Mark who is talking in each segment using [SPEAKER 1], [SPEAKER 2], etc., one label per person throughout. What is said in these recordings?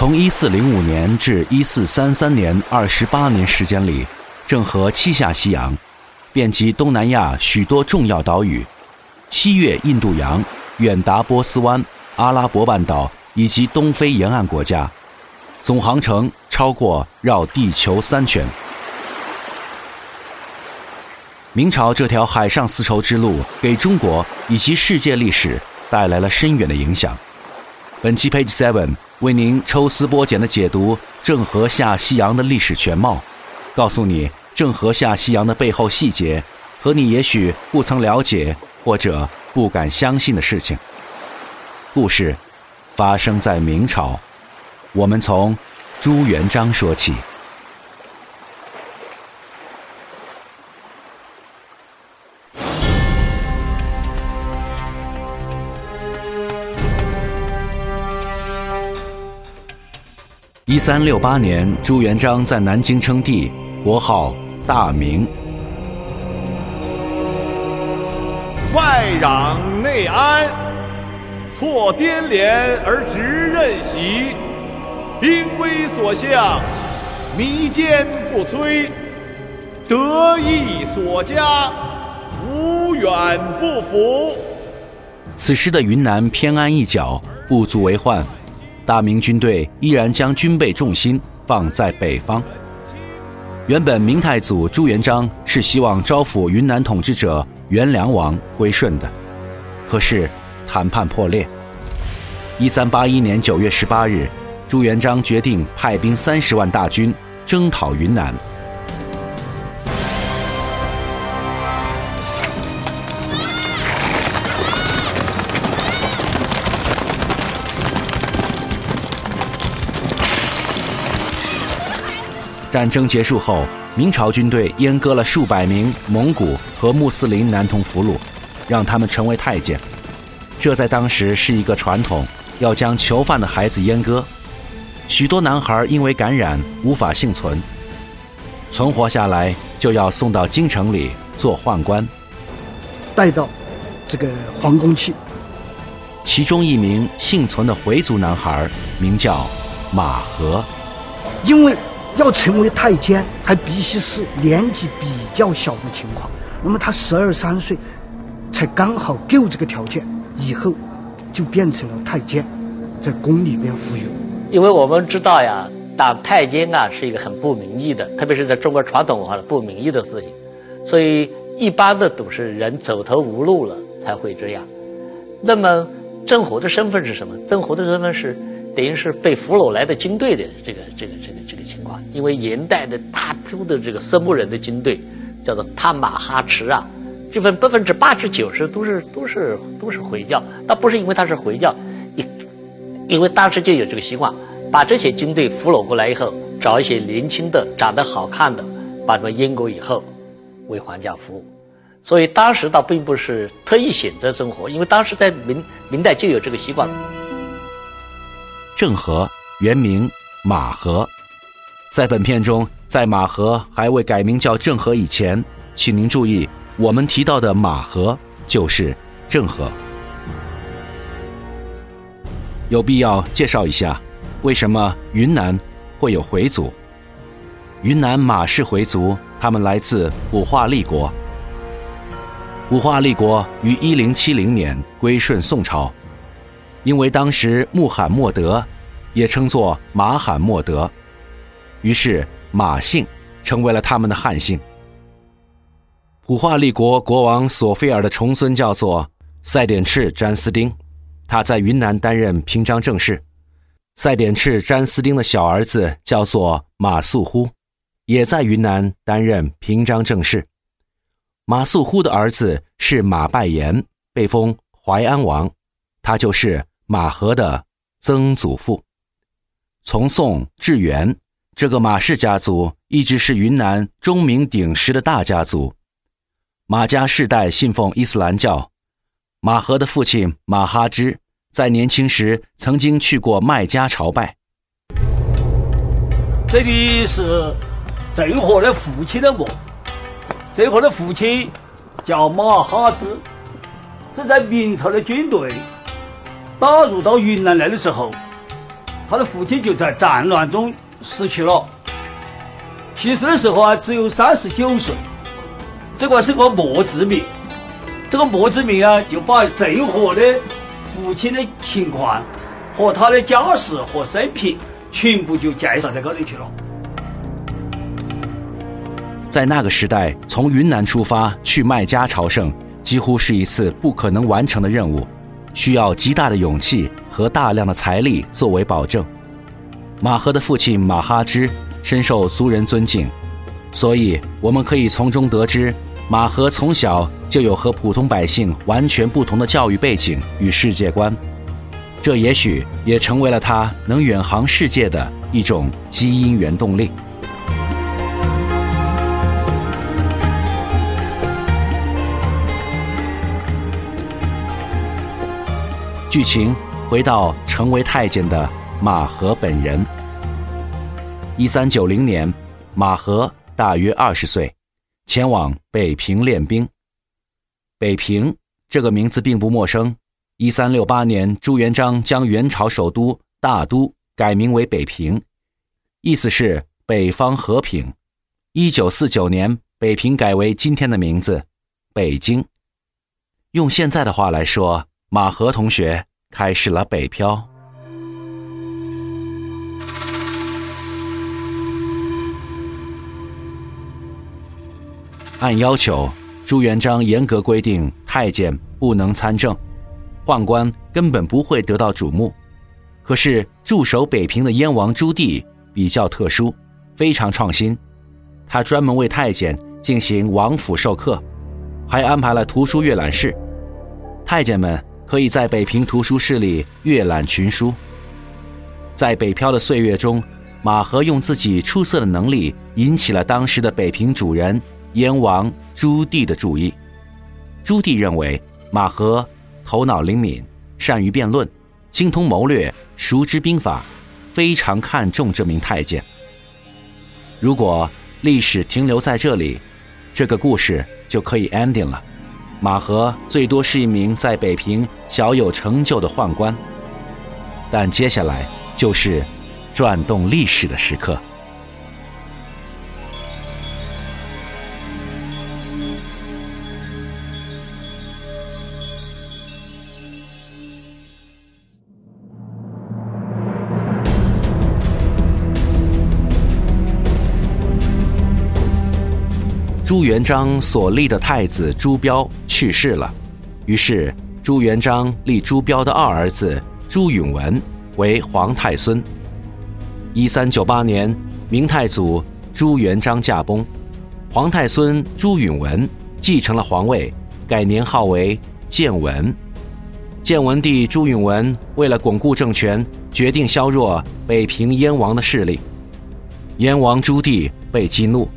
[SPEAKER 1] 从一四零五年至一四三三年二十八年时间里，郑和七下西洋，遍及东南亚许多重要岛屿，西越印度洋，远达波斯湾、阿拉伯半岛以及东非沿岸国家，总航程超过绕地球三圈。明朝这条海上丝绸之路给中国以及世界历史带来了深远的影响。本期 Page Seven 为您抽丝剥茧的解读郑和下西洋的历史全貌，告诉你郑和下西洋的背后细节和你也许不曾了解或者不敢相信的事情。故事发生在明朝，我们从朱元璋说起。一三六八年，朱元璋在南京称帝，国号大明。
[SPEAKER 2] 外攘内安，错颠连而直任袭，兵威所向，弥坚不摧，得意所加，无远不服。
[SPEAKER 1] 此时的云南偏安一角，不足为患。大明军队依然将军备重心放在北方。原本明太祖朱元璋是希望招抚云南统治者元梁王归顺的，可是谈判破裂。一三八一年九月十八日，朱元璋决定派兵三十万大军征讨云南。战争结束后，明朝军队阉割了数百名蒙古和穆斯林男童俘虏，让他们成为太监。这在当时是一个传统，要将囚犯的孩子阉割。许多男孩因为感染无法幸存，存活下来就要送到京城里做宦官，
[SPEAKER 3] 带到这个皇宫去。
[SPEAKER 1] 其中一名幸存的回族男孩名叫马和，
[SPEAKER 3] 因为。要成为太监，还必须是年纪比较小的情况。那么他十二三岁，才刚好够这个条件，以后就变成了太监，在宫里边服役。
[SPEAKER 4] 因为我们知道呀，当太监啊是一个很不名义的，特别是在中国传统文化的不名义的事情，所以一般的都是人走投无路了才会这样。那么郑和的身份是什么？郑和的身份是等于是被俘虏来的军队的这个这个这个这个情况。因为元代的大批的这个色目人的军队，叫做探马哈池啊，这份百分之八十九十都是都是都是回教，倒不是因为他是回教，因因为当时就有这个习惯，把这些军队俘虏过来以后，找一些年轻的、长得好看的，把他们阉割以后，为皇家服务。所以当时倒并不是特意选择生活，因为当时在明明代就有这个习惯。
[SPEAKER 1] 郑和原名马和。在本片中，在马和还未改名叫郑和以前，请您注意，我们提到的马和就是郑和。有必要介绍一下，为什么云南会有回族？云南马氏回族，他们来自武化立国。武化立国于一零七零年归顺宋朝，因为当时穆罕默德，也称作马罕默德。于是，马姓成为了他们的汉姓。普化立国国王索菲尔的重孙叫做赛典赤詹斯丁，他在云南担任平章政事。赛典赤詹斯丁的小儿子叫做马素忽，也在云南担任平章政事。马素忽的儿子是马拜岩，被封淮安王，他就是马和的曾祖父。从宋至元。这个马氏家族一直是云南钟鸣鼎食的大家族。马家世代信奉伊斯兰教。马和的父亲马哈之在年轻时曾经去过麦加朝拜。
[SPEAKER 5] 这里是郑和的父亲的墓。郑和的父亲叫马哈芝，是在明朝的军队打入到云南来的时候，他的父亲就在战乱中死去了。去世的时候啊，只有三十九岁。这个是个墓志铭，这个墓志铭啊，就把郑和的父亲的情况和他的家世和生平全部就介绍在高头去了。
[SPEAKER 1] 在那个时代，从云南出发去麦加朝圣，几乎是一次不可能完成的任务，需要极大的勇气和大量的财力作为保证。马和的父亲马哈之深受族人尊敬，所以我们可以从中得知。马和从小就有和普通百姓完全不同的教育背景与世界观，这也许也成为了他能远航世界的一种基因原动力。剧情回到成为太监的马和本人。一三九零年，马和大约二十岁。前往北平练兵。北平这个名字并不陌生。一三六八年，朱元璋将元朝首都大都改名为北平，意思是北方和平。一九四九年，北平改为今天的名字北京。用现在的话来说，马和同学开始了北漂。按要求，朱元璋严格规定太监不能参政，宦官根本不会得到瞩目。可是驻守北平的燕王朱棣比较特殊，非常创新，他专门为太监进行王府授课，还安排了图书阅览室，太监们可以在北平图书室里阅览群书。在北漂的岁月中，马和用自己出色的能力引起了当时的北平主人。燕王朱棣的注意，朱棣认为马和头脑灵敏，善于辩论，精通谋略，熟知兵法，非常看重这名太监。如果历史停留在这里，这个故事就可以 ending 了。马和最多是一名在北平小有成就的宦官，但接下来就是转动历史的时刻。朱元璋所立的太子朱标去世了，于是朱元璋立朱标的二儿子朱允文为皇太孙。一三九八年，明太祖朱元璋驾崩，皇太孙朱允文继承了皇位，改年号为建文。建文帝朱允文为了巩固政权，决定削弱北平燕王的势力。燕王朱棣被激怒。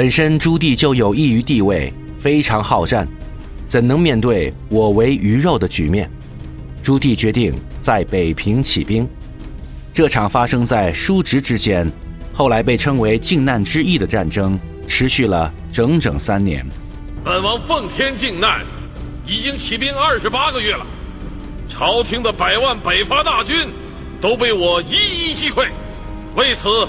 [SPEAKER 1] 本身朱棣就有异于地位，非常好战，怎能面对我为鱼肉的局面？朱棣决定在北平起兵。这场发生在叔侄之间，后来被称为靖难之役的战争，持续了整整三年。
[SPEAKER 6] 本王奉天靖难，已经起兵二十八个月了，朝廷的百万北伐大军都被我一一击溃，为此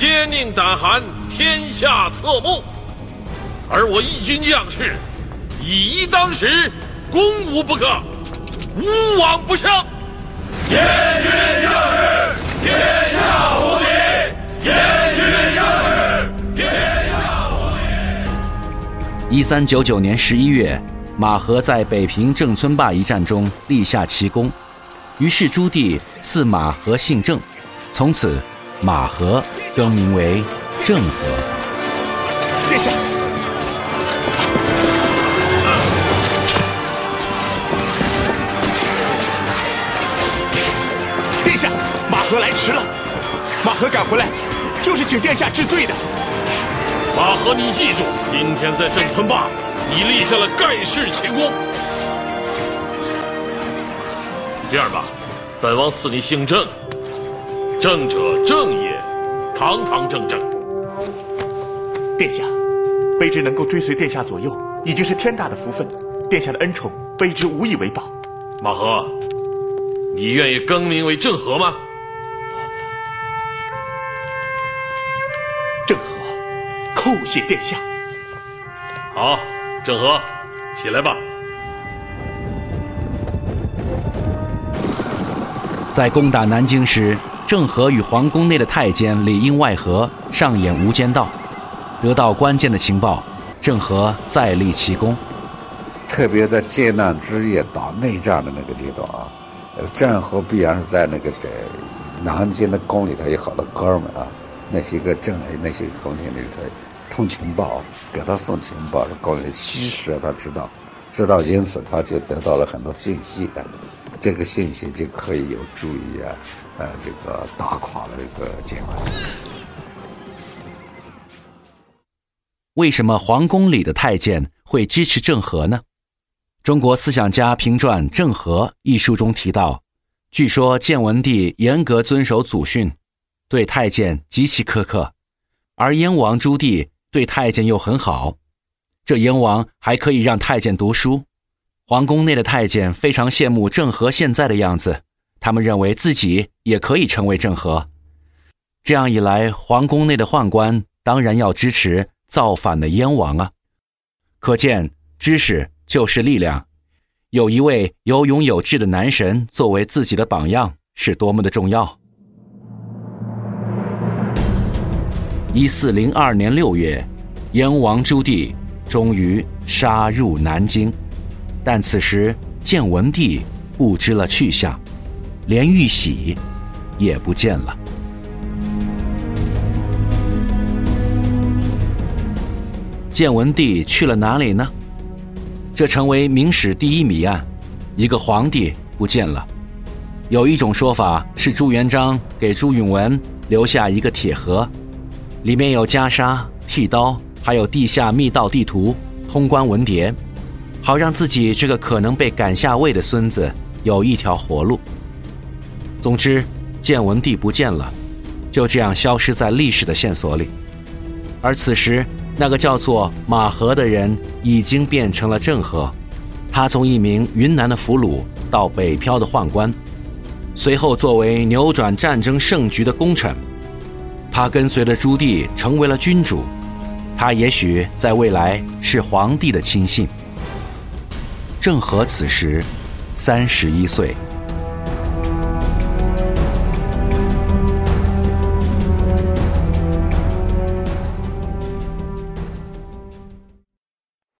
[SPEAKER 6] 坚定胆寒。天下侧目，而我义军将士以一当十，攻无不克，无往不胜。
[SPEAKER 2] 燕军将士，天下无敌！燕军将士，天下无敌！
[SPEAKER 1] 一三九九年十一月，马和在北平郑村坝一战中立下奇功，于是朱棣赐马和姓郑，从此马和更名为。郑和，
[SPEAKER 7] 殿下，殿下，马和来迟了。马和赶回来，就是请殿下治罪的。
[SPEAKER 6] 马和，你记住，今天在郑村坝，你立下了盖世奇功。这样吧，本王赐你姓郑，郑者正也，堂堂正正。
[SPEAKER 7] 殿下卑职能够追随殿下左右已经是天大的福分。殿下的恩宠卑职无以为报。
[SPEAKER 6] 马和你愿意更名为郑和吗？
[SPEAKER 7] 郑和叩谢殿下。
[SPEAKER 6] 好郑和起来吧。
[SPEAKER 1] 在攻打南京时郑和与皇宫内的太监里应外合，上演无间道。得到关键的情报，郑和再立奇功。
[SPEAKER 8] 特别在艰难之夜打内战的那个阶段啊，郑和必然是在那个在南京的宫里头有好多哥们啊，那些个郑那些宫廷里头通情报，给他送情报，宫里虚实他知道，知道，因此他就得到了很多信息。这个信息就可以有助于啊，呃，这个打垮了这个建文。
[SPEAKER 1] 为什么皇宫里的太监会支持郑和呢？中国思想家评传《郑和》一书中提到，据说建文帝严格遵守祖训，对太监极其苛刻，而燕王朱棣对太监又很好，这燕王还可以让太监读书。皇宫内的太监非常羡慕郑和现在的样子，他们认为自己也可以成为郑和。这样一来，皇宫内的宦官当然要支持造反的燕王啊！可见知识就是力量，有一位有勇有志的男神作为自己的榜样是多么的重要。一四零二年六月，燕王朱棣终于杀入南京。但此时建文帝不知了去向，连玉玺也不见了。建文帝去了哪里呢？这成为明史第一谜案：一个皇帝不见了。有一种说法是朱元璋给朱允文留下一个铁盒，里面有袈裟、剃刀，还有地下密道地图、通关文牒。好让自己这个可能被赶下位的孙子有一条活路。总之，建文帝不见了，就这样消失在历史的线索里。而此时，那个叫做马和的人已经变成了郑和，他从一名云南的俘虏到北漂的宦官，随后作为扭转战争胜局的功臣，他跟随着朱棣成为了君主，他也许在未来是皇帝的亲信。郑和此时三十一岁。